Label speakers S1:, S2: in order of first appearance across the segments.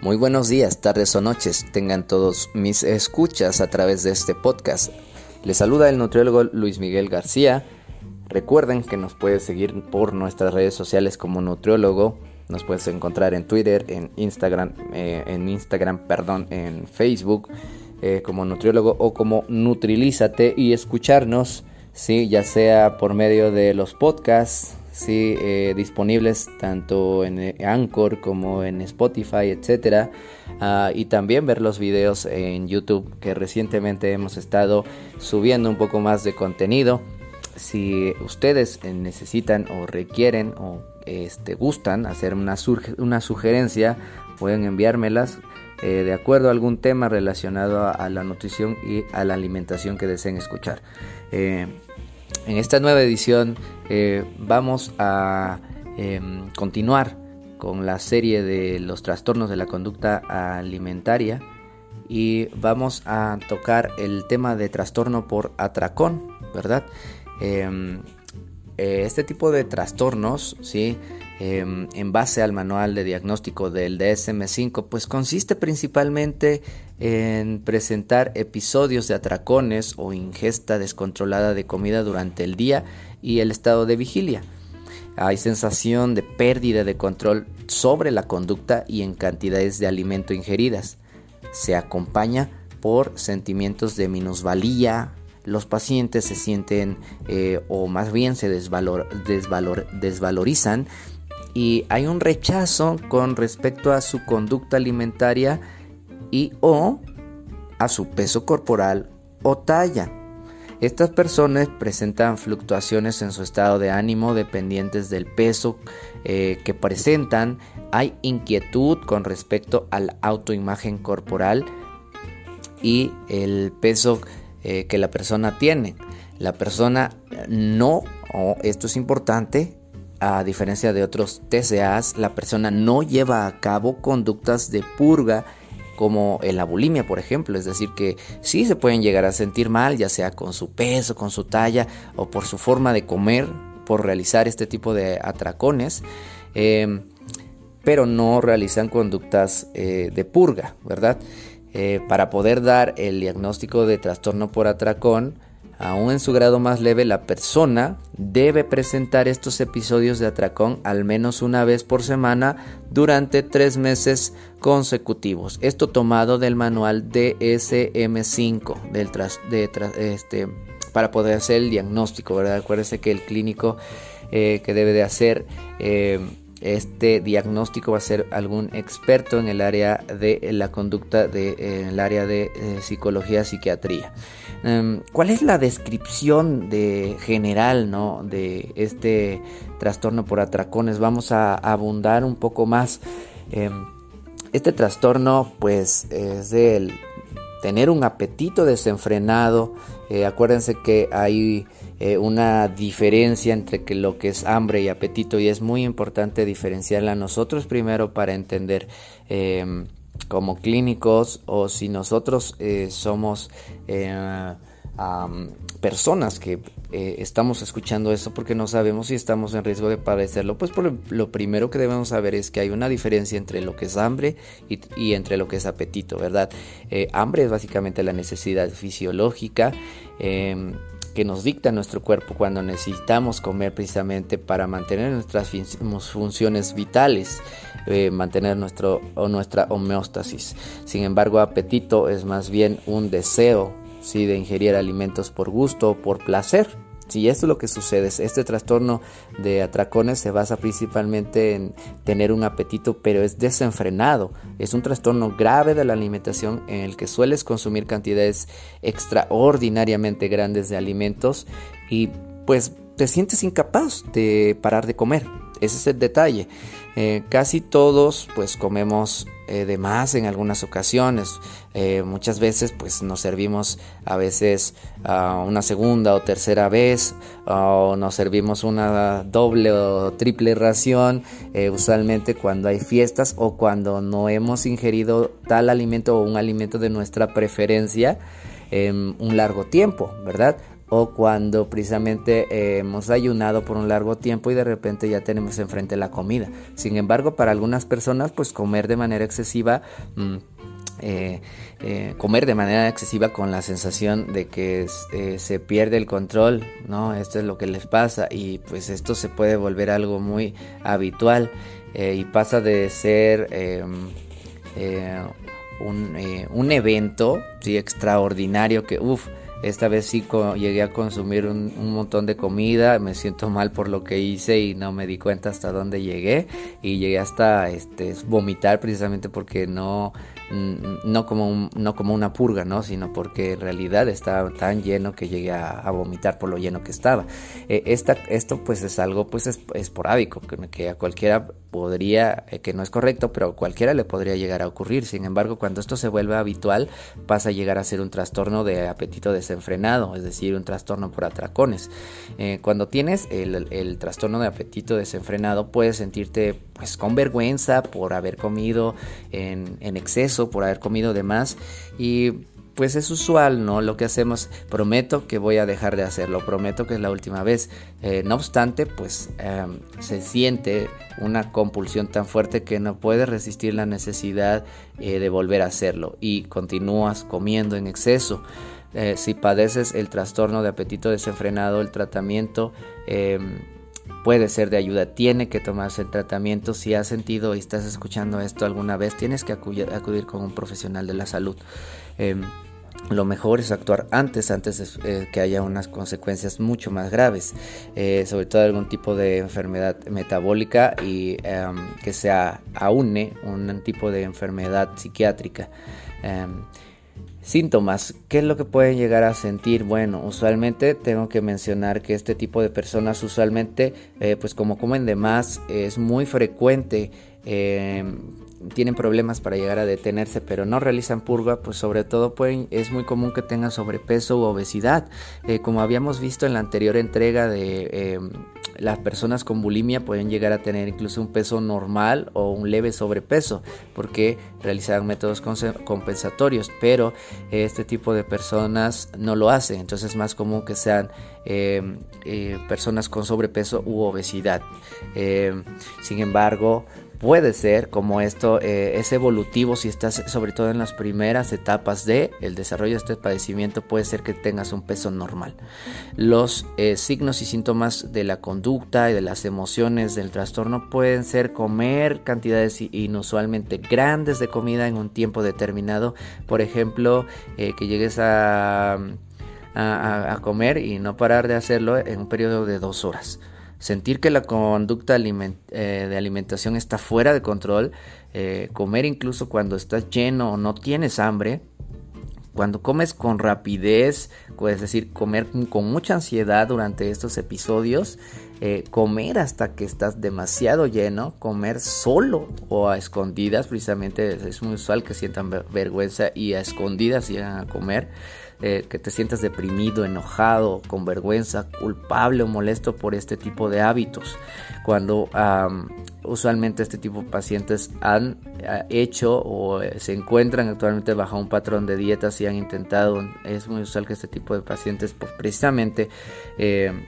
S1: Muy buenos días, tardes o noches tengan todos mis escuchas a través de este podcast. Les saluda el nutriólogo Luis Miguel García. Recuerden que nos puedes seguir por nuestras redes sociales como nutriólogo. Nos puedes encontrar en Twitter, en Instagram, eh, en Instagram, perdón, en Facebook eh, como nutriólogo o como Nutrilízate y escucharnos, sí, ya sea por medio de los podcasts sí, eh, disponibles tanto en eh, Anchor como en Spotify, etcétera, ah, y también ver los videos en YouTube que recientemente hemos estado subiendo un poco más de contenido. Si ustedes necesitan o requieren o este, gustan hacer una, una sugerencia, pueden enviármelas eh, de acuerdo a algún tema relacionado a, la nutrición y a la alimentación que deseen escuchar. En esta nueva edición eh, vamos a em, continuar con la serie de los trastornos de la conducta alimentaria y vamos a tocar el tema de trastorno por atracón, ¿verdad? Em, eh, este tipo de trastornos, ¿sí? Em, en base al manual de diagnóstico del DSM5, pues consiste principalmente en presentar episodios de atracones o ingesta descontrolada de comida durante el día y el estado de vigilia. Hay sensación de pérdida de control sobre la conducta y en cantidades de alimento ingeridas. Se acompaña por sentimientos de minusvalía. Los pacientes se sienten eh, o más bien se desvalor, desvalorizan y hay un rechazo con respecto a su conducta alimentaria y o a su peso corporal o talla. Estas personas presentan fluctuaciones en su estado de ánimo dependientes del peso eh, que presentan. Hay inquietud con respecto a la autoimagen corporal y el peso eh, que la persona tiene. La persona no, esto es importante, a diferencia de otros TCAs, la persona no lleva a cabo conductas de purga como en la bulimia, por ejemplo. Es decir, que sí se pueden llegar a sentir mal, ya sea con su peso, con su talla o por su forma de comer, por realizar este tipo de atracones, em, pero no realizan conductas eh, de purga, ¿verdad? Eh, para poder dar el diagnóstico de trastorno por atracón, Aún en su grado más leve, la persona debe presentar estos episodios de atracón al menos una vez por semana durante tres meses consecutivos. Esto tomado del manual DSM5 del de, este, para poder hacer el diagnóstico. ¿verdad? Acuérdese que el clínico eh, que debe de hacer eh, este diagnóstico va a ser algún experto en el área de la conducta, de, en el área de eh, psicología, psiquiatría. Em, ¿Cuál es la descripción de general ¿no? de este trastorno por atracones? Vamos a abundar un poco más. Em, este trastorno pues es el tener un apetito desenfrenado. Eh, acuérdense que hay eh, una diferencia entre que lo que es hambre y apetito y es muy importante diferenciarla nosotros primero para entender em, como clínicos o si nosotros eh, somos eh, personas que eh, estamos escuchando eso porque no sabemos si estamos en riesgo de padecerlo, pues por lo primero que debemos saber es que hay una diferencia entre lo que es hambre y, entre lo que es apetito, ¿verdad? hambre es básicamente la necesidad fisiológica em, que nos dicta nuestro cuerpo cuando necesitamos comer precisamente para mantener nuestras funciones vitales, eh, mantener nuestro, o nuestra homeostasis. Sin embargo, apetito es más bien un deseo ¿sí? de ingerir alimentos por gusto o por placer. Si esto es lo que sucede, este trastorno de atracones se basa principalmente en tener un apetito, pero es desenfrenado. Es un trastorno grave de la alimentación en el que sueles consumir cantidades extraordinariamente grandes de alimentos y pues te sientes incapaz de parar de comer. Ese es el detalle. Eh, casi todos pues comemos eh, de más en algunas ocasiones. Eh, muchas veces pues nos servimos a veces una segunda o tercera vez o nos servimos una doble o triple ración usualmente cuando hay fiestas o cuando no hemos ingerido tal alimento o un alimento de nuestra preferencia en un largo tiempo, ¿verdad? O cuando precisamente eh, hemos ayunado por un largo tiempo y de repente ya tenemos enfrente la comida. Sin embargo, para algunas personas, pues comer de manera excesiva... Mm, eh, eh, comer de manera excesiva con la sensación de que se pierde el control, ¿no? Esto es lo que les pasa y pues esto se puede volver algo muy habitual y pasa de ser em, un, un, evento ¿sí? extraordinario que, uff, esta vez sí llegué a consumir un, montón de comida, me siento mal por lo que hice y no me di cuenta hasta dónde llegué. Y llegué hasta este, vomitar precisamente porque no, no, como no como una purga, ¿no? sino porque en realidad estaba tan lleno que llegué a, vomitar por lo lleno que estaba. Eh, esta, esto pues es algo pues esporádico, que, que a cualquiera podría, eh, que no es correcto, pero a cualquiera le podría llegar a ocurrir. Sin embargo, cuando esto se vuelve habitual, pasa a llegar a ser un trastorno de apetito desenfrenado, es decir, un trastorno por atracones. Eh, cuando tienes el, trastorno de apetito desenfrenado, puedes sentirte pues con vergüenza por haber comido en, exceso, por haber comido de más y pues es usual, ¿no? Lo que hacemos, prometo que voy a dejar de hacerlo, prometo que es la última vez. Eh, no obstante, pues em, se siente una compulsión tan fuerte que no puedes resistir la necesidad eh, de volver a hacerlo y continúas comiendo en exceso. Eh, si padeces el trastorno de apetito desenfrenado, el tratamiento em, puede ser de ayuda. Tiene que tomarse el tratamiento. Si has sentido y estás escuchando esto alguna vez, tienes que acudir, con un profesional de la salud. Em, lo mejor es actuar antes, antes de eh, que haya unas consecuencias mucho más graves, eh, sobre todo algún tipo de enfermedad metabólica y em, que se aúne un tipo de enfermedad psiquiátrica. Em, síntomas, ¿qué es lo que pueden llegar a sentir? Bueno, usualmente tengo que mencionar que este tipo de personas usualmente, eh, pues como comen de más, es muy frecuente em, tienen problemas para llegar a detenerse, pero no realizan purga, pues sobre todo pueden, es muy común que tengan sobrepeso u obesidad. Eh, como habíamos visto en la anterior entrega de em, las personas con bulimia pueden llegar a tener incluso un peso normal o un leve sobrepeso porque realizan métodos compensatorios, pero este tipo de personas no lo hacen, entonces es más común que sean em, eh, personas con sobrepeso u obesidad. Em, sin embargo, puede ser como esto eh, es evolutivo si estás sobre todo en las primeras etapas de el desarrollo de este padecimiento puede ser que tengas un peso normal. Los eh, signos y síntomas de la conducta y de las emociones del trastorno pueden ser comer cantidades inusualmente grandes de comida en un tiempo determinado. Por ejemplo eh, que llegues a, a comer y no parar de hacerlo en un periodo de dos horas sentir que la conducta eh, de alimentación está fuera de control, eh, comer incluso cuando estás lleno o no tienes hambre, cuando comes con rapidez, es decir, comer con mucha ansiedad durante estos episodios, eh, comer hasta que estás demasiado lleno, comer solo o a escondidas, precisamente es muy usual que sientan vergüenza y a escondidas llegan a comer. Eh, que te sientas deprimido, enojado, con vergüenza, culpable o molesto por este tipo de hábitos. Cuando usualmente este tipo de pacientes han eh, hecho o eh, se encuentran actualmente bajo un patrón de dietas y han intentado, es muy usual que este tipo de pacientes, pues precisamente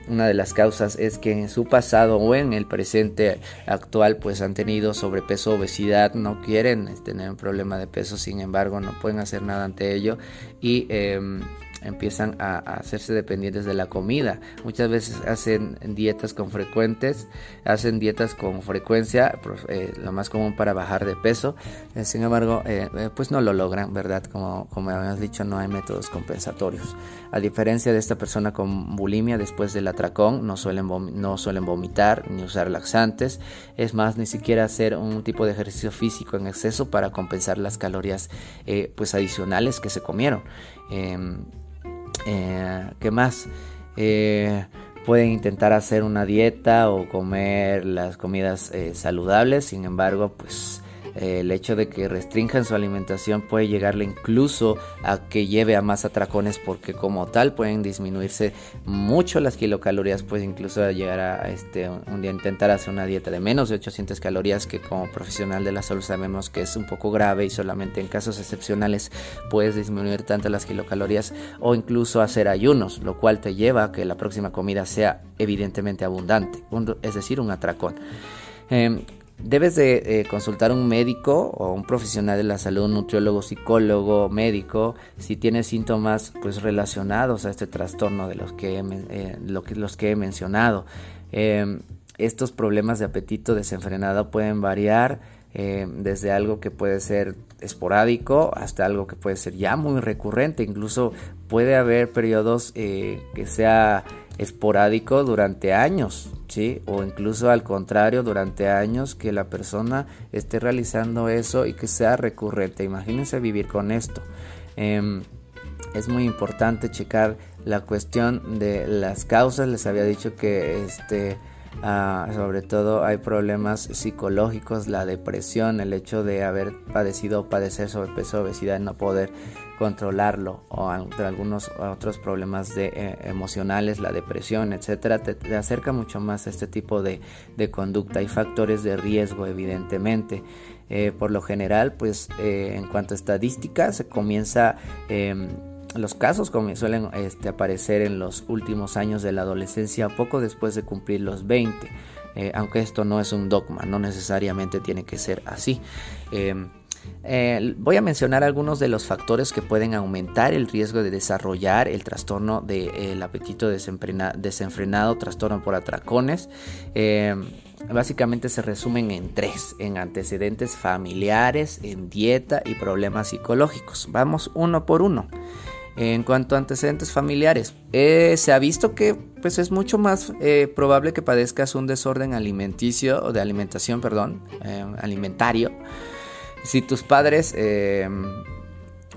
S1: una de las causas es que en su pasado o en el presente actual pues han tenido sobrepeso, obesidad, no quieren tener un problema de peso, sin embargo no pueden hacer nada ante ello y em, empiezan a, hacerse dependientes de la comida. Muchas veces hacen dietas con frecuentes, hacen dietas con frecuencia, eh, lo más común para bajar de peso. Eh, sin embargo, eh, pues no lo logran, ¿verdad? Como, como habíamos dicho, no hay métodos compensatorios. A diferencia de esta persona con bulimia, después del atracón, no suelen, no suelen vomitar ni usar laxantes. Es más, ni siquiera hacer un tipo de ejercicio físico en exceso para compensar las calorías pues adicionales que se comieron. Eh, ¿Qué más? Eh, pueden intentar hacer una dieta o comer las comidas eh, saludables, sin embargo, pues el hecho de que restrinjan su alimentación puede llegarle incluso a que lleve a más atracones porque como tal pueden disminuirse mucho las kilocalorías, puede incluso llegar a este, un día intentar hacer una dieta de menos de 800 calorías que como profesional de la salud sabemos que es un poco grave y solamente en casos excepcionales puedes disminuir tanto las kilocalorías o incluso hacer ayunos, lo cual te lleva a que la próxima comida sea evidentemente abundante, es decir, un atracón. Em, debes de eh, consultar un médico o un profesional de la salud, un nutriólogo, psicólogo, médico, si tienes síntomas pues relacionados a este trastorno de los que, eh, los que he mencionado. Em, estos problemas de apetito desenfrenado pueden variar eh, desde algo que puede ser esporádico hasta algo que puede ser ya muy recurrente. Incluso puede haber periodos que sea esporádico durante años, ¿sí? O incluso al contrario, durante años que la persona esté realizando eso y que sea recurrente. Imagínense vivir con esto. Em, es muy importante checar la cuestión de las causas. Les había dicho que este Ah, sobre todo hay problemas psicológicos, la depresión, el hecho de haber padecido o padecer sobrepeso, obesidad, no poder controlarlo o algunos otros problemas de, eh, emocionales, la depresión, etcétera, te, acerca mucho más a este tipo de, conducta. Hay factores de riesgo, evidentemente. Eh, por lo general, pues eh, en cuanto a estadísticas, se comienza em, los casos suelen este, aparecer en los últimos años de la adolescencia, poco después de cumplir los 20, eh, aunque esto no es un dogma, no necesariamente tiene que ser así. Em, eh, voy a mencionar algunos de los factores que pueden aumentar el riesgo de desarrollar el trastorno del apetito desenfrenado, trastorno por atracones. Em, básicamente se resumen en tres, en antecedentes familiares, en dieta y problemas psicológicos. Vamos uno por uno. En cuanto a antecedentes familiares, eh, se ha visto que pues, es mucho más eh, probable que padezcas un desorden alimenticio o de alimentación, perdón, eh, alimentario. Si tus padres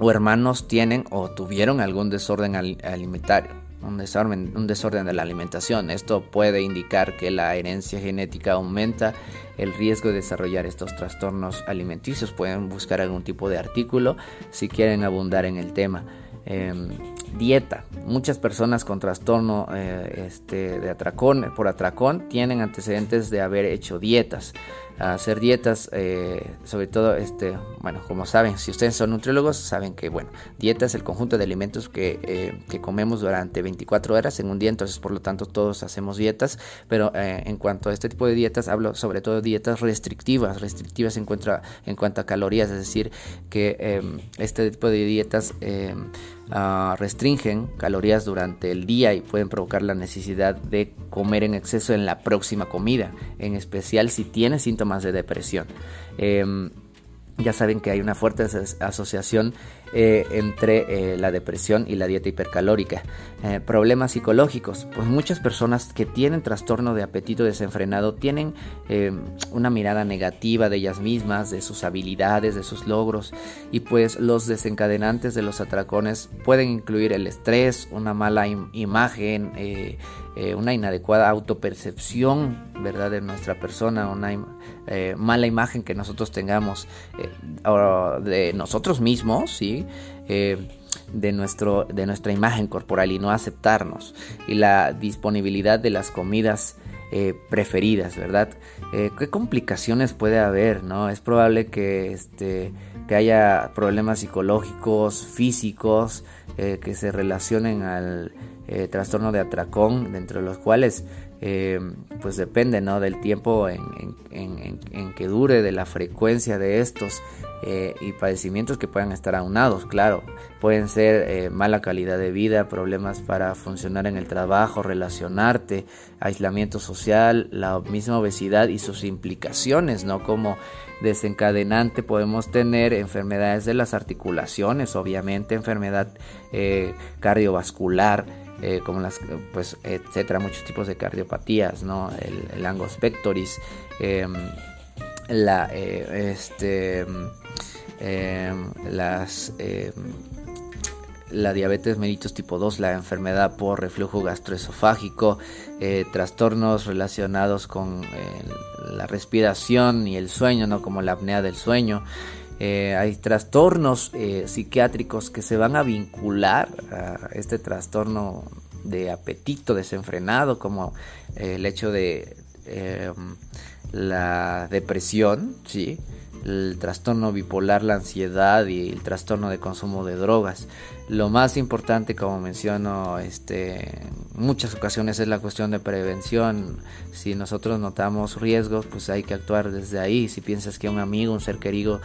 S1: o hermanos tienen o tuvieron algún desorden alimentario, un desorden, un desorden de la alimentación. Esto puede indicar que la herencia genética aumenta el riesgo de desarrollar estos trastornos alimenticios. Pueden buscar algún tipo de artículo si quieren abundar en el tema. Em, dieta. Muchas personas con trastorno eh, este, de atracón, por atracón tienen antecedentes de haber hecho dietas hacer dietas, eh, sobre todo, este, bueno, como saben, si ustedes son nutriólogos, saben que, bueno, dieta es el conjunto de alimentos que, eh, que comemos durante 24 horas en un día, entonces, por lo tanto, todos hacemos dietas, pero eh, en cuanto a este tipo de dietas, hablo sobre todo de dietas restrictivas, restrictivas en cuanto a, en cuanto a calorías, es decir, que em, este tipo de dietas ah, restringen calorías durante el día y pueden provocar la necesidad de comer en exceso en la próxima comida, en especial si tiene síntomas más de depresión. Em, ya saben que hay una fuerte asociación eh, entre eh, la depresión y la dieta hipercalórica. Eh, problemas psicológicos. Pues muchas personas que tienen trastorno de apetito desenfrenado tienen una mirada negativa de ellas mismas, de sus habilidades, de sus logros. Y pues los desencadenantes de los atracones pueden incluir el estrés, una mala imagen, una inadecuada autopercepción, ¿verdad? De nuestra persona, una mala imagen que nosotros tengamos de nosotros mismos, ¿sí? Eh, de, nuestro, de nuestra imagen corporal y no aceptarnos. Y la disponibilidad de las comidas preferidas, ¿verdad? ¿Qué complicaciones puede haber? ¿no? Es probable que, este, que haya problemas psicológicos, físicos, que se relacionen al trastorno de atracón, dentro de los cuales eh, pues depende ¿no? del tiempo en, que dure, de la frecuencia de estos eh, y padecimientos que puedan estar aunados, claro, pueden ser eh, mala calidad de vida, problemas para funcionar en el trabajo, relacionarte, aislamiento social, la misma obesidad y sus implicaciones, ¿no? Como desencadenante podemos tener enfermedades de las articulaciones, obviamente enfermedad cardiovascular, eh, como las, pues, etcétera, muchos tipos de cardiopatías, ¿no? El, el angos pectoris, em, la, eh, este, em, las, em, la diabetes mellitus tipo 2, la enfermedad por reflujo gastroesofágico, eh, trastornos relacionados con la respiración y el sueño, ¿no? como la apnea del sueño. Hay trastornos psiquiátricos que se van a vincular a este trastorno de apetito desenfrenado, como el hecho de la depresión, ¿sí? el trastorno bipolar, la ansiedad y el trastorno de consumo de drogas. Lo más importante, como menciono, este, en muchas ocasiones es la cuestión de prevención. Si nosotros notamos riesgos, pues hay que actuar desde ahí. Si piensas que un amigo, un ser querido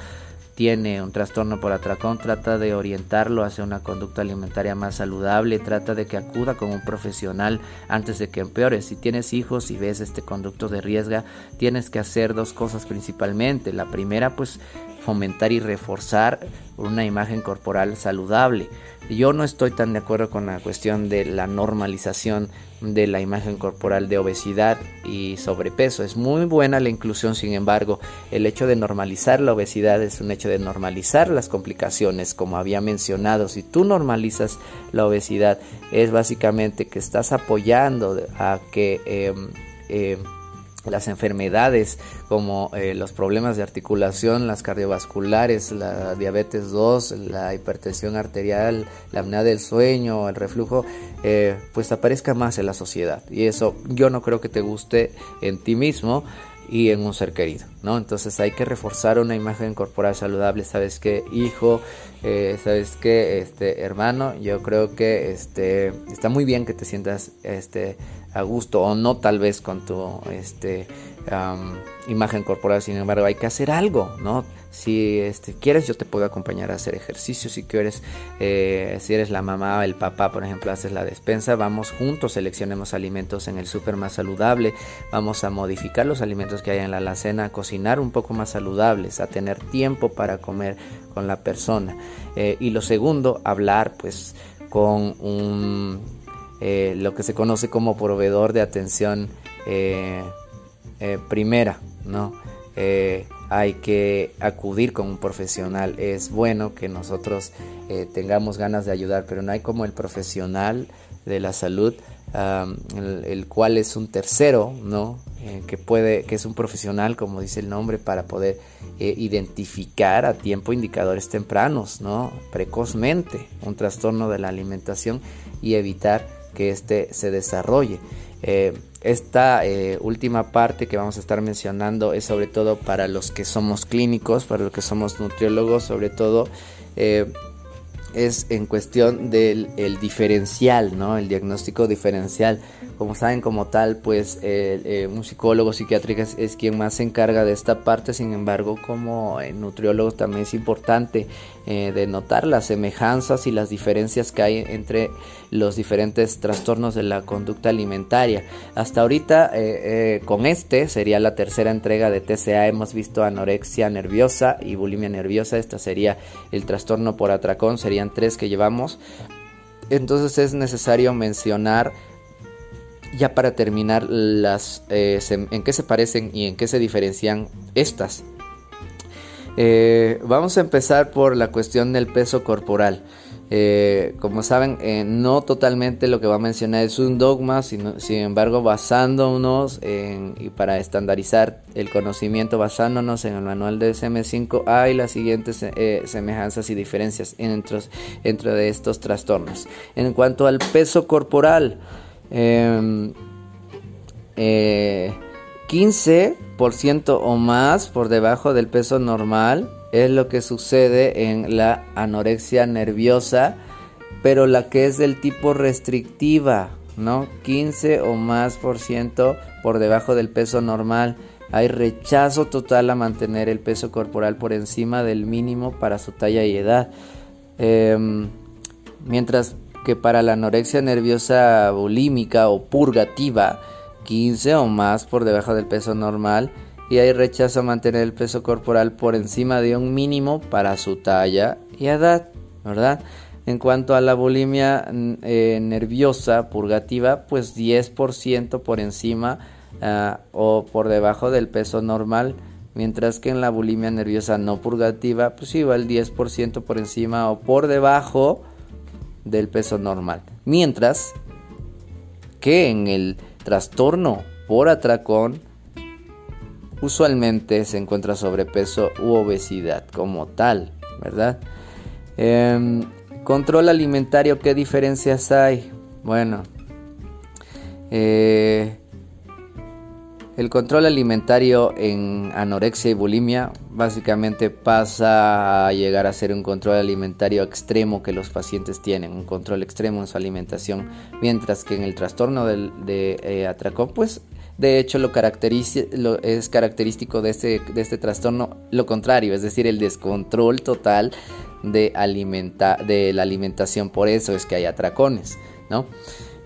S1: tiene un trastorno por atracón, trata de orientarlo hacia una conducta alimentaria más saludable, trata de que acuda con un profesional antes de que empeore. Si tienes hijos y ves este conducto de riesgo, tienes que hacer dos cosas principalmente. La primera, pues fomentar y reforzar una imagen corporal saludable. Yo no estoy tan de acuerdo con la cuestión de la normalización de la imagen corporal de obesidad y sobrepeso. Es muy buena la inclusión, sin embargo, el hecho de normalizar la obesidad es un hecho de normalizar las complicaciones, como había mencionado. Si tú normalizas la obesidad, es básicamente que estás apoyando a que... Em, em, las enfermedades como eh, los problemas de articulación, las cardiovasculares, la diabetes 2, la hipertensión arterial, la apnea del sueño, el reflujo, eh, pues aparezca más en la sociedad. Y eso yo no creo que te guste en ti mismo y en un ser querido, ¿no? Entonces hay que reforzar una imagen corporal saludable, ¿sabes qué? Hijo, eh, ¿sabes qué? Este, hermano, yo creo que este, está muy bien que te sientas este, a gusto o no tal vez con tu este, imagen corporal, sin embargo hay que hacer algo, ¿no? Si este, quieres yo te puedo acompañar a hacer ejercicio, si quieres, eh, si eres la mamá o el papá, por ejemplo, haces la despensa, vamos juntos, seleccionemos alimentos en el súper más saludable, vamos a modificar los alimentos que hay en la alacena, a cocinar un poco más saludables, a tener tiempo para comer con la persona. Eh, y lo segundo, hablar pues con un eh, lo que se conoce como proveedor de atención eh, eh, primera, ¿no? hay que acudir con un profesional. Es bueno que nosotros tengamos ganas de ayudar, pero no hay como el profesional de la salud, el, cual es un tercero, ¿no? que puede, que es un profesional, como dice el nombre, para poder identificar a tiempo indicadores tempranos, ¿no? Precozmente un trastorno de la alimentación y evitar que éste se desarrolle. Eh, esta eh, última parte que vamos a estar mencionando es sobre todo para los que somos clínicos, para los que somos nutriólogos, sobre todo eh, es en cuestión del el diferencial, ¿no? El diagnóstico diferencial. Como saben, como tal, pues un psicólogo psiquiátrico es, quien más se encarga de esta parte. Sin embargo, como nutriólogo también es importante eh, de notar las semejanzas y las diferencias que hay entre los diferentes trastornos de la conducta alimentaria. Hasta ahorita, eh, con este sería la tercera entrega de TCA. Hemos visto anorexia nerviosa y bulimia nerviosa. Esta sería el trastorno por atracón. Serían tres que llevamos. Entonces es necesario mencionar ya para terminar, las, eh, en qué se parecen y en qué se diferencian estas. Eh, vamos a empezar por la cuestión del peso corporal. Eh, como saben, no totalmente lo que va a mencionar es un dogma, sino, sin embargo, basándonos en, y para estandarizar el conocimiento, basándonos en el manual de SM5, hay las siguientes semejanzas y diferencias entre, entre de estos trastornos. En cuanto al peso corporal, 15% em, eh, o más por debajo del peso normal es lo que sucede en la anorexia nerviosa, pero la que es del tipo restrictiva, ¿no? 15 o más por ciento por debajo del peso normal. Hay rechazo total a mantener el peso corporal por encima del mínimo para su talla y edad. Em, mientras que para la anorexia nerviosa bulímica o purgativa, 15 o más por debajo del peso normal, y hay rechazo a mantener el peso corporal por encima de un mínimo para su talla y edad, ¿verdad? En cuanto a la bulimia eh, nerviosa purgativa, pues 10% por encima ah, o por debajo del peso normal, mientras que en la bulimia nerviosa no purgativa, pues igual 10% por encima o por debajo del peso normal. Mientras que en el trastorno por atracón usualmente se encuentra sobrepeso u obesidad como tal, ¿verdad? Em, control alimentario, ¿qué diferencias hay? Bueno, eh, el control alimentario en anorexia y bulimia básicamente pasa a llegar a ser un control alimentario extremo que los pacientes tienen, un control extremo en su alimentación, mientras que en el trastorno de eh, atracón, pues de hecho lo, lo es característico de este, de este trastorno lo contrario, es decir, el descontrol total de, alimenta de la alimentación, por eso es que hay atracones, ¿no?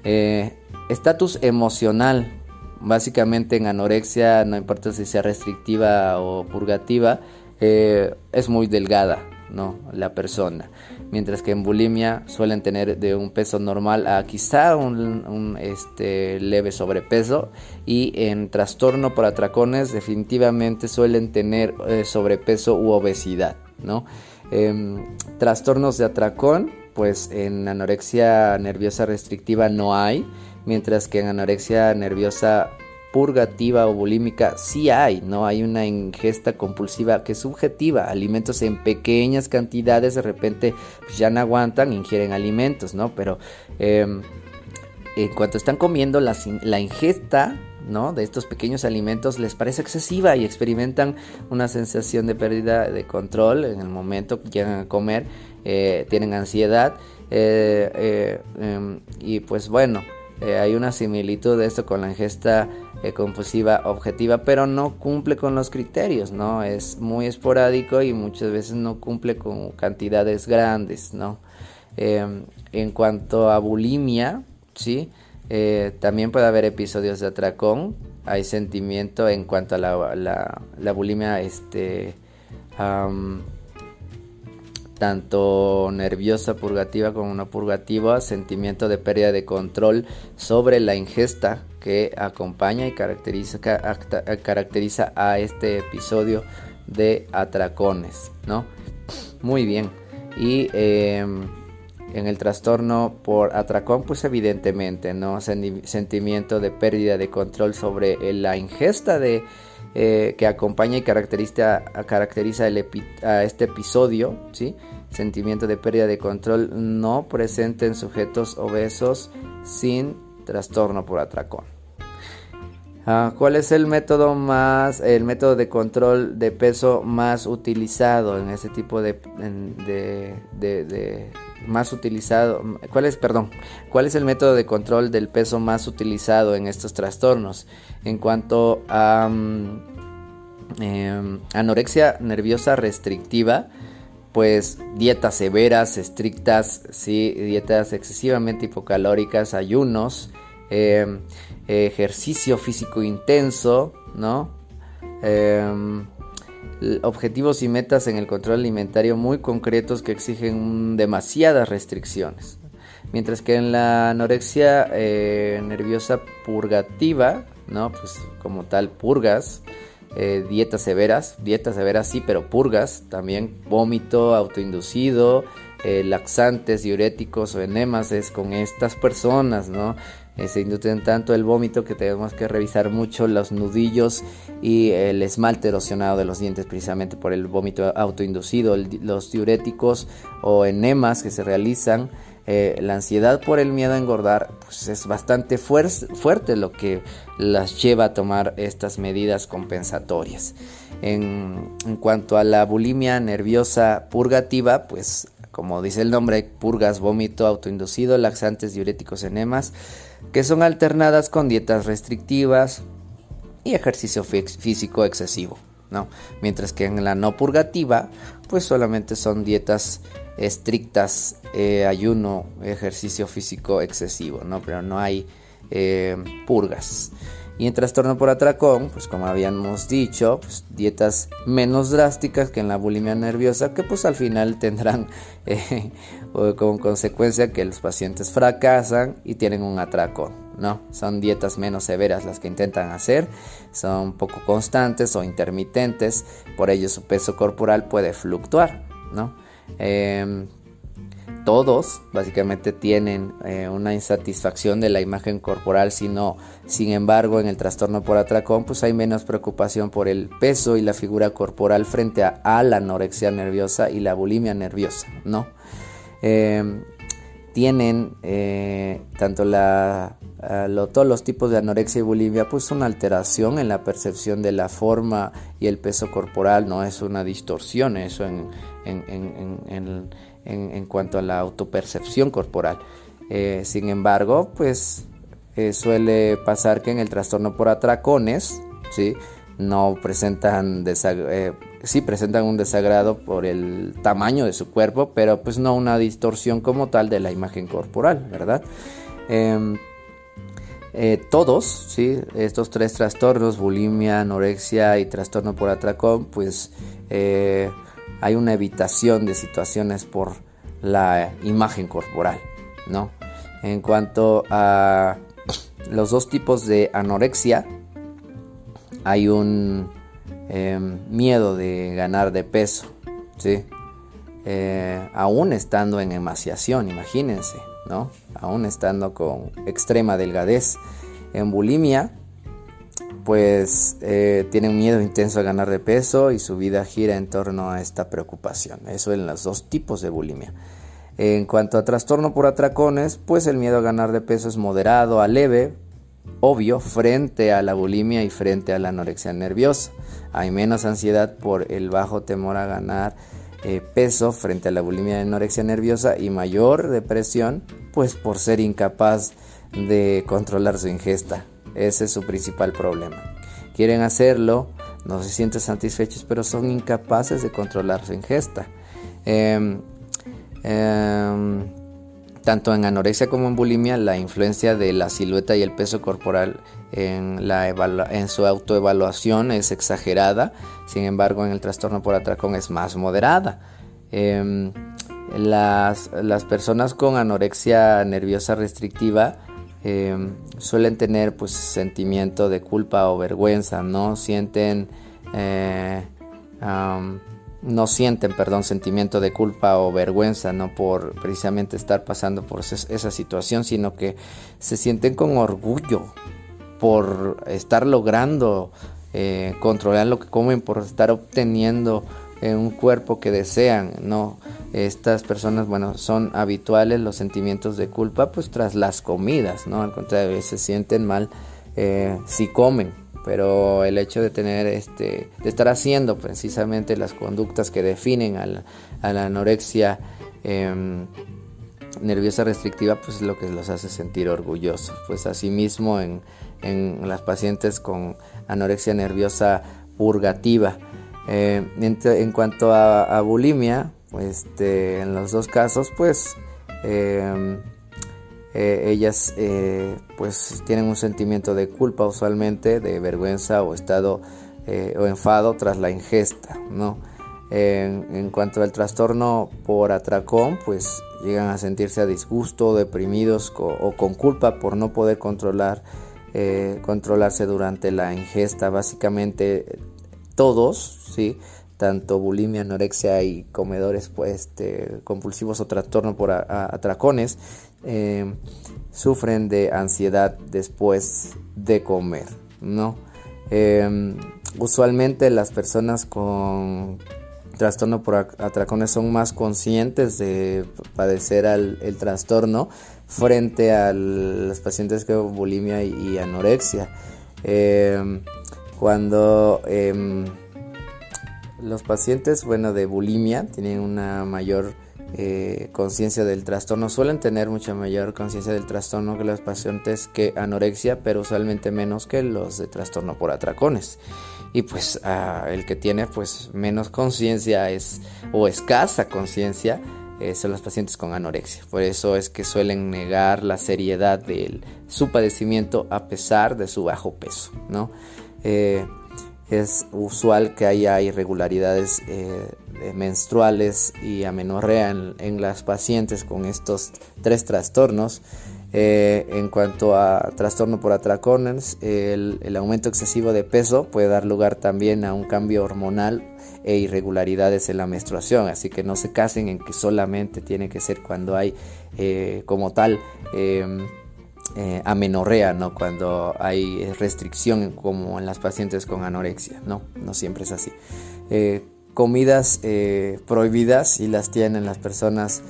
S1: Eh, estatus emocional básicamente en anorexia, no importa si sea restrictiva o purgativa, eh, es muy delgada, ¿no? La persona. Mientras que en bulimia suelen tener de un peso normal a quizá un, este, leve sobrepeso y en trastorno por atracones definitivamente suelen tener eh, sobrepeso u obesidad, ¿no? Em, trastornos de atracón, pues en anorexia nerviosa restrictiva no hay mientras que en anorexia nerviosa purgativa o bulímica sí hay, ¿no? Hay una ingesta compulsiva que es subjetiva, alimentos en pequeñas cantidades de repente pues, ya no aguantan, ingieren alimentos, ¿no? Pero em, en cuanto están comiendo la, la ingesta ¿no? de estos pequeños alimentos les parece excesiva y experimentan una sensación de pérdida de control en el momento que llegan a comer, eh, tienen ansiedad eh, eh, em, y pues bueno, eh, hay una similitud de esto con la ingesta eh, compulsiva objetiva, pero no cumple con los criterios, ¿no? Es muy esporádico y muchas veces no cumple con cantidades grandes, ¿no? Em, en cuanto a bulimia, ¿sí? Eh, también puede haber episodios de atracón, hay sentimiento en cuanto a la, la, bulimia, este tanto nerviosa purgativa como no purgativa, sentimiento de pérdida de control sobre la ingesta que acompaña y caracteriza, caracteriza a este episodio de atracones, ¿no? Muy bien. Y em, en el trastorno por atracón, pues evidentemente, ¿no? Sentimiento de pérdida de control sobre la ingesta de eh, que acompaña y caracteriza, caracteriza a este episodio, ¿sí? Sentimiento de pérdida de control no presente en sujetos obesos sin trastorno por atracón. Ah, ¿Cuál es el método más, el método de control de peso más utilizado en ese tipo de, de, de, más utilizado? ¿Cuál es, perdón, cuál es el método de control del peso más utilizado en estos trastornos? En cuanto a mm, em, anorexia nerviosa restrictiva, pues dietas severas, estrictas, sí, dietas excesivamente hipocalóricas, ayunos, em, ejercicio físico intenso, ¿no? Em, objetivos y metas en el control alimentario muy concretos que exigen demasiadas restricciones. Mientras que en la anorexia eh, nerviosa purgativa, ¿no? Pues como tal, purgas, eh, dietas severas, dietas severas sí, pero purgas, también vómito autoinducido, eh, laxantes, diuréticos o enemas es con estas personas, ¿no? Eh, se inducen tanto el vómito que tenemos que revisar mucho los nudillos y el esmalte erosionado de los dientes precisamente por el vómito autoinducido, los diuréticos o enemas que se realizan. Eh, la ansiedad por el miedo a engordar pues es bastante fuerte lo que las lleva a tomar estas medidas compensatorias. En, en, cuanto a la bulimia nerviosa purgativa, pues como dice el nombre, purgas, vómito autoinducido, laxantes, diuréticos, enemas, que son alternadas con dietas restrictivas y ejercicio físico excesivo, ¿no? Mientras que en la no purgativa, pues solamente son dietas estrictas, eh, ayuno, ejercicio físico excesivo, ¿no? Pero no hay eh, purgas. Y en trastorno por atracón, pues como habíamos dicho, pues dietas menos drásticas que en la bulimia nerviosa, que pues al final tendrán eh, como consecuencia que los pacientes fracasan y tienen un atracón, ¿no? Son dietas menos severas las que intentan hacer, son poco constantes o intermitentes, por ello su peso corporal puede fluctuar, ¿no? Em, todos básicamente tienen eh, una insatisfacción de la imagen corporal, sino, sin embargo, en el trastorno por atracón, pues hay menos preocupación por el peso y la figura corporal frente a, la anorexia nerviosa y la bulimia nerviosa, ¿no? Em, tienen eh, tanto todos los tipos de anorexia y bulimia, pues una alteración en la percepción de la forma y el peso corporal, no es una distorsión, eso en, en en, cuanto a la autopercepción corporal. Eh, sin embargo, pues eh, suele pasar que en el trastorno por atracones, ¿sí? no presentan eh, sí presentan un desagrado por el tamaño de su cuerpo, pero pues no una distorsión como tal de la imagen corporal, ¿verdad? Em, todos, ¿sí? estos tres trastornos, bulimia, anorexia y trastorno por atracón, pues hay una evitación de situaciones por la imagen corporal, ¿no? En cuanto a los dos tipos de anorexia, hay un em, miedo de ganar de peso, ¿sí? Eh, aún estando en emaciación, imagínense, ¿no? Aún estando con extrema delgadez. En bulimia, pues eh, tienen miedo intenso a ganar de peso y su vida gira en torno a esta preocupación. Eso en los dos tipos de bulimia. En cuanto a trastorno por atracones, pues el miedo a ganar de peso es moderado a leve, obvio, frente a la bulimia y frente a la anorexia nerviosa. Hay menos ansiedad por el bajo temor a ganar eh, peso frente a la bulimia y anorexia nerviosa y mayor depresión, pues por ser incapaz de controlar su ingesta. Ese es su principal problema. Quieren hacerlo, no se sienten satisfechos, pero son incapaces de controlar su ingesta. Em, em, tanto en anorexia como en bulimia, la influencia de la silueta y el peso corporal en, la en su autoevaluación es exagerada, sin embargo en el trastorno por atracón es más moderada. Em, las, las, personas con anorexia nerviosa restrictiva Em, suelen tener pues sentimiento de culpa o vergüenza, no sienten eh, no sienten, perdón, sentimiento de culpa o vergüenza, no por precisamente estar pasando por esa situación, sino que se sienten con orgullo por estar logrando eh, controlar lo que comen, por estar obteniendo eh, un cuerpo que desean, no estas personas, bueno, son habituales los sentimientos de culpa, pues tras las comidas, ¿no? Al contrario, se sienten mal eh, si comen, pero el hecho de tener, este, de estar haciendo precisamente las conductas que definen a la, anorexia em, nerviosa restrictiva, pues es lo que los hace sentir orgullosos. Pues asimismo en, en las pacientes con anorexia nerviosa purgativa. Eh, en, cuanto a bulimia, este, en los dos casos, pues em, eh, ellas eh, pues tienen un sentimiento de culpa usualmente, de vergüenza o estado eh, o enfado tras la ingesta, ¿no? En, cuanto al trastorno por atracón, pues llegan a sentirse a disgusto, deprimidos o con culpa por no poder controlar, controlarse durante la ingesta. Básicamente todos, ¿sí? tanto bulimia, anorexia y comedores pues, este, compulsivos o trastorno por atracones, em, sufren de ansiedad después de comer, ¿no? Em, usualmente las personas con trastorno por atracones son más conscientes de padecer el trastorno frente a los pacientes con bulimia y, anorexia. Em, cuando los pacientes, bueno, de bulimia tienen una mayor eh, conciencia del trastorno, suelen tener mucha mayor conciencia del trastorno que los pacientes que anorexia, pero usualmente menos que los de trastorno por atracones. Y pues ah, el que tiene pues menos conciencia es o escasa conciencia eh, son los pacientes con anorexia. Por eso es que suelen negar la seriedad de su padecimiento a pesar de su bajo peso, ¿no? Eh, es usual que haya irregularidades eh, menstruales y amenorrea en, las pacientes con estos tres trastornos. Eh, en cuanto a trastorno por atracones, el, aumento excesivo de peso puede dar lugar también a un cambio hormonal e irregularidades en la menstruación, así que no se casen en que solamente tiene que ser cuando hay eh, como tal eh, amenorrea, ¿no? cuando hay restricción como en las pacientes con anorexia, no, no siempre es así. Eh, comidas prohibidas y las tienen las personas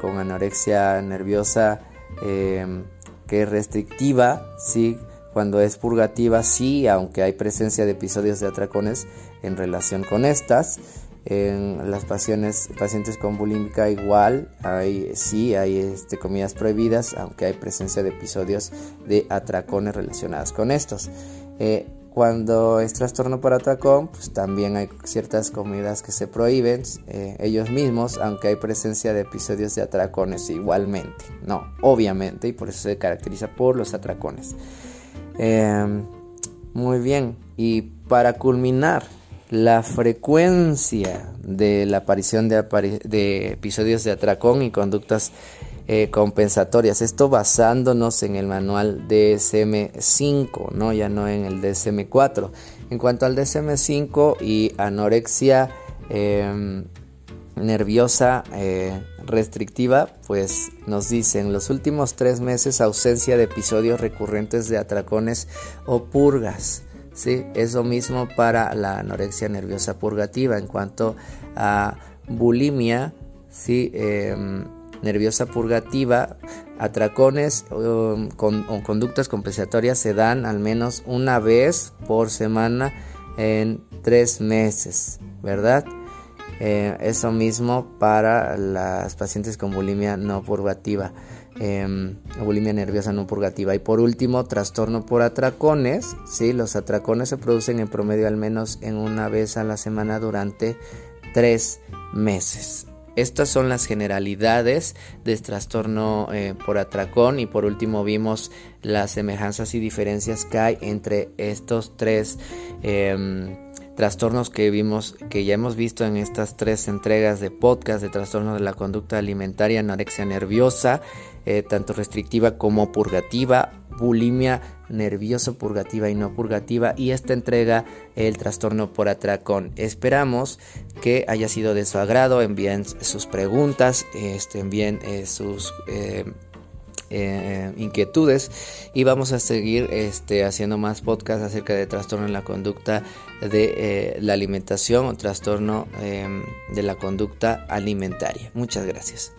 S1: con anorexia nerviosa em, que es restrictiva, sí, cuando es purgativa, sí, aunque hay presencia de episodios de atracones en relación con estas. En las pacientes, pacientes con bulímica igual, hay, sí hay este, comidas prohibidas, aunque hay presencia de episodios de atracones relacionados con estos. Eh, cuando es trastorno por atracón, pues también hay ciertas comidas que se prohíben eh, ellos mismos, aunque hay presencia de episodios de atracones igualmente. No, obviamente, y por eso se caracteriza por los atracones. Em, muy bien, y para culminar, la frecuencia de la aparición de, episodios de atracón y conductas eh, compensatorias. Esto basándonos en el manual DSM5, ¿no? ya no en el DSM4. En cuanto al DSM5 y anorexia em, nerviosa eh, restrictiva, pues nos dicen los últimos tres meses ausencia de episodios recurrentes de atracones o purgas. ¿Sí? Es mismo para la anorexia nerviosa purgativa. En cuanto a bulimia, ¿sí? Em, nerviosa purgativa, atracones um, o conductas compensatorias se dan al menos una vez por semana en tres meses, ¿verdad? Eh, eso mismo para las pacientes con bulimia no purgativa, em, bulimia nerviosa no purgativa. Y por último, trastorno por atracones. ¿sí? Los atracones se producen en promedio al menos en una vez a la semana durante tres meses. Estas son las generalidades del trastorno eh, por atracón y por último vimos las semejanzas y diferencias que hay entre estos tres eh, trastornos que vimos, que ya hemos visto en estas tres entregas de podcast de trastornos de la conducta alimentaria, anorexia nerviosa, eh, tanto restrictiva como purgativa, bulimia nervioso purgativa y no purgativa y esta entrega el trastorno por atracón. Esperamos que haya sido de su agrado, envíen sus preguntas, este, envíen eh, sus eh, inquietudes y vamos a seguir este, haciendo más podcasts acerca de trastorno en la conducta de la alimentación o trastorno em, de la conducta alimentaria. Muchas gracias.